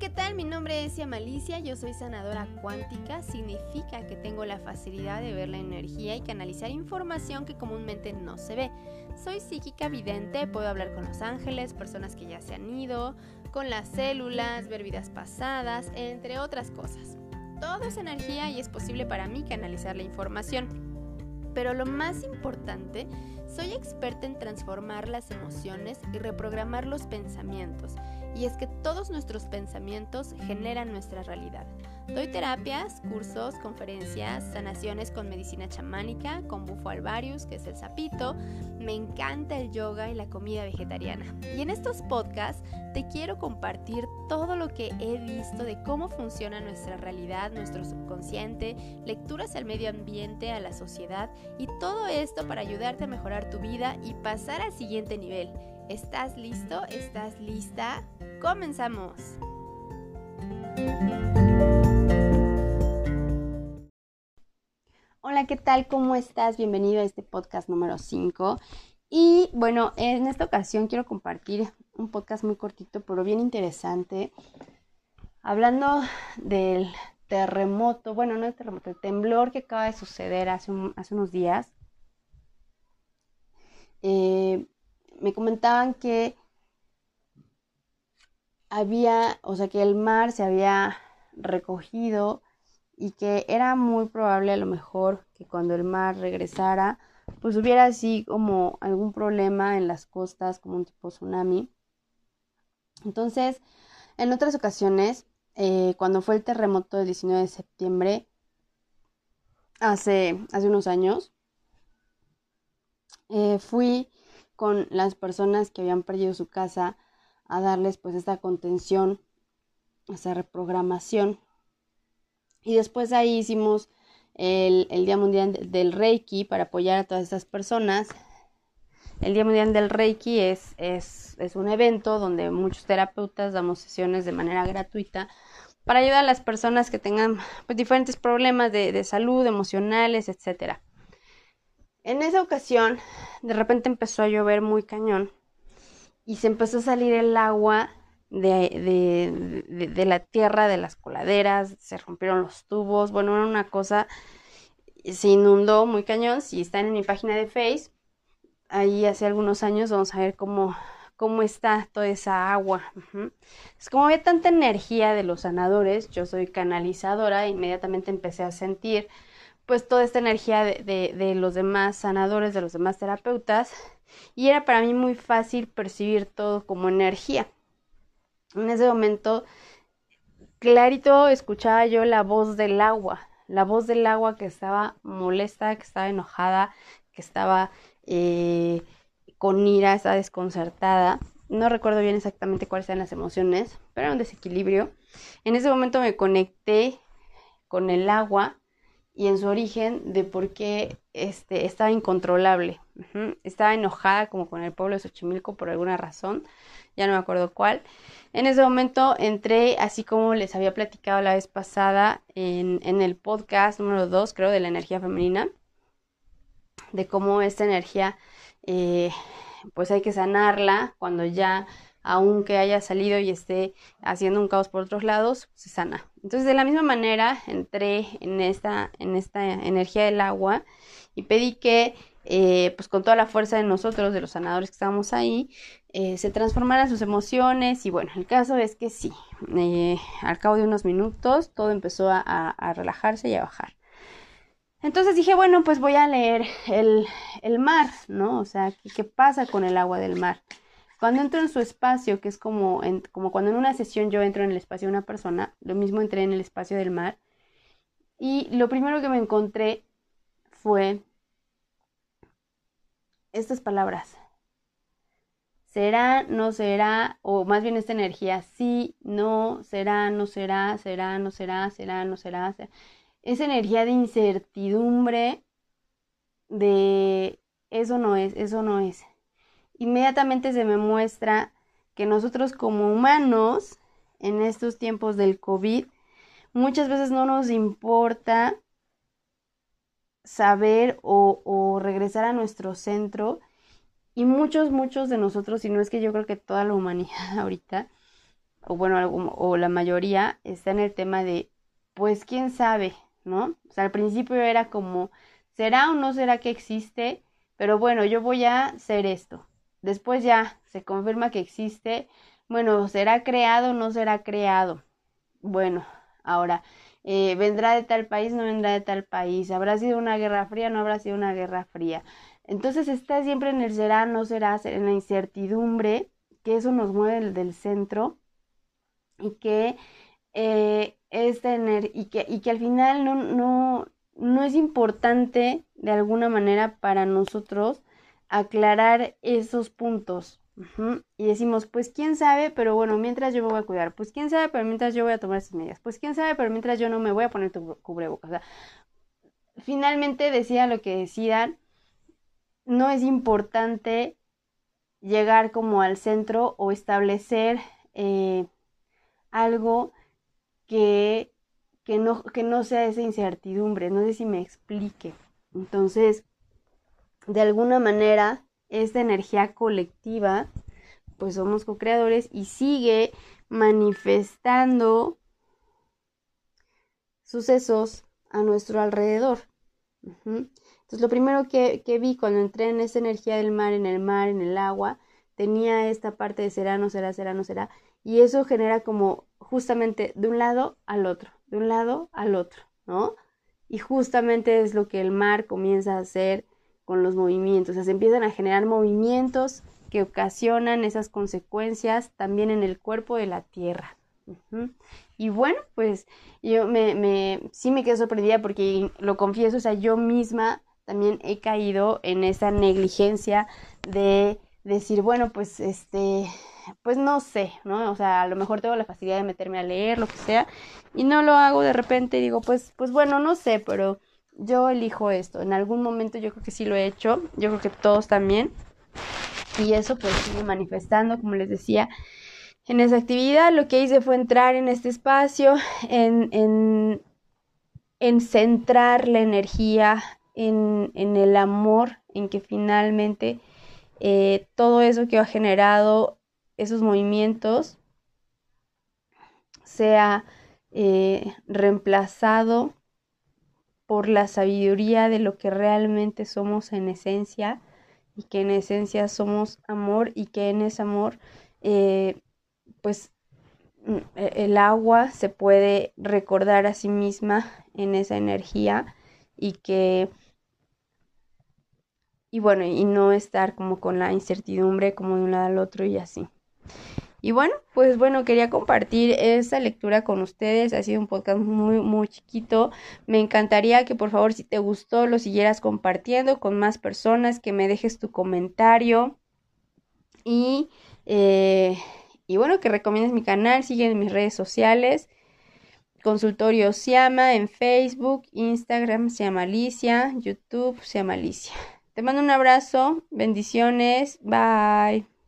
¿qué tal? Mi nombre es Malicia, yo soy sanadora cuántica, significa que tengo la facilidad de ver la energía y canalizar información que comúnmente no se ve. Soy psíquica vidente, puedo hablar con los ángeles, personas que ya se han ido, con las células, ver vidas pasadas, entre otras cosas. Todo es energía y es posible para mí canalizar la información. Pero lo más importante, soy experta en transformar las emociones y reprogramar los pensamientos. Y es que todos nuestros pensamientos generan nuestra realidad. Doy terapias, cursos, conferencias, sanaciones con medicina chamánica, con bufo alvarius, que es el sapito. Me encanta el yoga y la comida vegetariana. Y en estos podcasts te quiero compartir todo lo que he visto de cómo funciona nuestra realidad, nuestro subconsciente, lecturas al medio ambiente, a la sociedad y todo esto para ayudarte a mejorar tu vida y pasar al siguiente nivel. ¿Estás listo? ¿Estás lista? Comenzamos. Hola, ¿qué tal? ¿Cómo estás? Bienvenido a este podcast número 5. Y bueno, en esta ocasión quiero compartir un podcast muy cortito, pero bien interesante, hablando del terremoto, bueno, no el terremoto, el temblor que acaba de suceder hace, hace unos días. Eh, me comentaban que había, o sea, que el mar se había recogido y que era muy probable a lo mejor que cuando el mar regresara, pues hubiera así como algún problema en las costas, como un tipo tsunami. Entonces, en otras ocasiones, eh, cuando fue el terremoto del 19 de septiembre, hace, hace unos años, eh, fui con las personas que habían perdido su casa a darles pues esta contención, esta reprogramación y después ahí hicimos el, Día Mundial del Reiki para apoyar a todas estas personas. El Día Mundial del Reiki es, es, un evento donde muchos terapeutas damos sesiones de manera gratuita para ayudar a las personas que tengan pues, diferentes problemas de, de salud, emocionales, etc. En esa ocasión, de repente empezó a llover muy cañón y se empezó a salir el agua de, de, de, la tierra, de las coladeras, se rompieron los tubos, bueno, era una cosa, se inundó muy cañón, si están en mi página de Face, ahí hace algunos años vamos a ver cómo, cómo está toda esa agua. Es como había tanta energía de los sanadores, yo soy canalizadora, inmediatamente empecé a sentir pues toda esta energía de, de, los demás sanadores, de los demás terapeutas, y era para mí muy fácil percibir todo como energía. En ese momento, clarito escuchaba yo la voz del agua, la voz del agua que estaba molesta, que estaba enojada, que estaba eh, con ira, estaba desconcertada. No recuerdo bien exactamente cuáles eran las emociones, pero era un desequilibrio. En ese momento me conecté con el agua y en su origen de por qué este, estaba incontrolable. Estaba enojada como con el pueblo de Xochimilco por alguna razón, ya no me acuerdo cuál. En ese momento entré, así como les había platicado la vez pasada en, en el podcast número 2, creo, de la energía femenina, de cómo esta energía, eh, pues hay que sanarla cuando ya, aunque haya salido y esté haciendo un caos por otros lados, se sana. Entonces, de la misma manera, entré en esta, en esta energía del agua y pedí que eh, pues con toda la fuerza de nosotros, de los sanadores que estábamos ahí, eh, se transformaran sus emociones y bueno, el caso es que sí, eh, al cabo de unos minutos todo empezó a, relajarse y a bajar. Entonces dije, bueno, pues voy a leer el, el mar, ¿no? O sea, ¿qué, ¿qué, pasa con el agua del mar? Cuando entro en su espacio, que es como, como cuando en una sesión yo entro en el espacio de una persona, lo mismo entré en el espacio del mar, y lo primero que me encontré fue estas palabras. Será, no será, o más bien esta energía, sí, no, será, no será, será, no será, será, no será. será. Esa energía de incertidumbre, de eso no es, eso no es. Inmediatamente se me muestra que nosotros como humanos, en estos tiempos del COVID, muchas veces no nos importa saber o, regresar a nuestro centro. Y muchos, muchos de nosotros, y no es que yo creo que toda la humanidad ahorita, o bueno, o la mayoría, está en el tema de, pues quién sabe, ¿no? O sea, al principio era como, ¿será o no será que existe? Pero bueno, yo voy a hacer esto. Después ya se confirma que existe. Bueno, ¿será creado o no será creado? Bueno, ahora, eh, ¿vendrá de tal país, no vendrá de tal país? ¿Habrá sido una guerra fría, no habrá sido una guerra fría? Entonces está siempre en el será, no será, en la incertidumbre, que eso nos mueve del centro y que eh, es tener y que, y que al final no, no, no es importante de alguna manera para nosotros aclarar esos puntos. Y decimos, pues quién sabe, pero bueno, mientras yo me voy a cuidar, pues quién sabe, pero mientras yo voy a tomar esas medidas, pues quién sabe, pero mientras yo no me voy a poner tu cubrebocas. O finalmente decía lo que decidan, no es importante llegar como al centro o establecer eh, algo que, que, no, que no sea esa incertidumbre, no sé si me explique. Entonces, de alguna manera, esta energía colectiva, pues somos co-creadores y sigue manifestando sucesos a nuestro alrededor. Entonces, lo primero que, que, vi cuando entré en esa energía del mar, en el mar, en el agua, tenía esta parte de será, no será, será, no será, y eso genera como justamente de un lado al otro, de un lado al otro, ¿no? Y justamente es lo que el mar comienza a hacer con los movimientos, o sea, se empiezan a generar movimientos que ocasionan esas consecuencias también en el cuerpo de la tierra. Y bueno, pues yo me, me, sí me quedo sorprendida porque lo confieso, o sea, yo misma también he caído en esa negligencia de decir, bueno, pues este, pues no sé, ¿no? O sea, a lo mejor tengo la facilidad de meterme a leer, lo que sea, y no lo hago de repente y digo, pues, pues bueno, no sé, pero yo elijo esto. En algún momento yo creo que sí lo he hecho, yo creo que todos también. Y eso pues sigue manifestando, como les decía, en esa actividad. Lo que hice fue entrar en este espacio, en, en, en centrar la energía en, en el amor, en que finalmente eh, todo eso que ha generado esos movimientos sea eh, reemplazado por la sabiduría de lo que realmente somos en esencia y que en esencia somos amor y que en ese amor eh, pues mm, e, el agua se puede recordar a sí misma en esa energía y que y bueno y no estar como con la incertidumbre como de un lado al otro y así y bueno, pues bueno, quería compartir esta lectura con ustedes. Ha sido un podcast muy, muy chiquito. Me encantaría que por favor, si te gustó, lo siguieras compartiendo con más personas, que me dejes tu comentario. Y, eh, y bueno, que recomiendes mi canal, sigue en mis redes sociales. Consultorio Siama en Facebook, Instagram se llama Alicia, YouTube se llama Alicia. Te mando un abrazo, bendiciones, bye.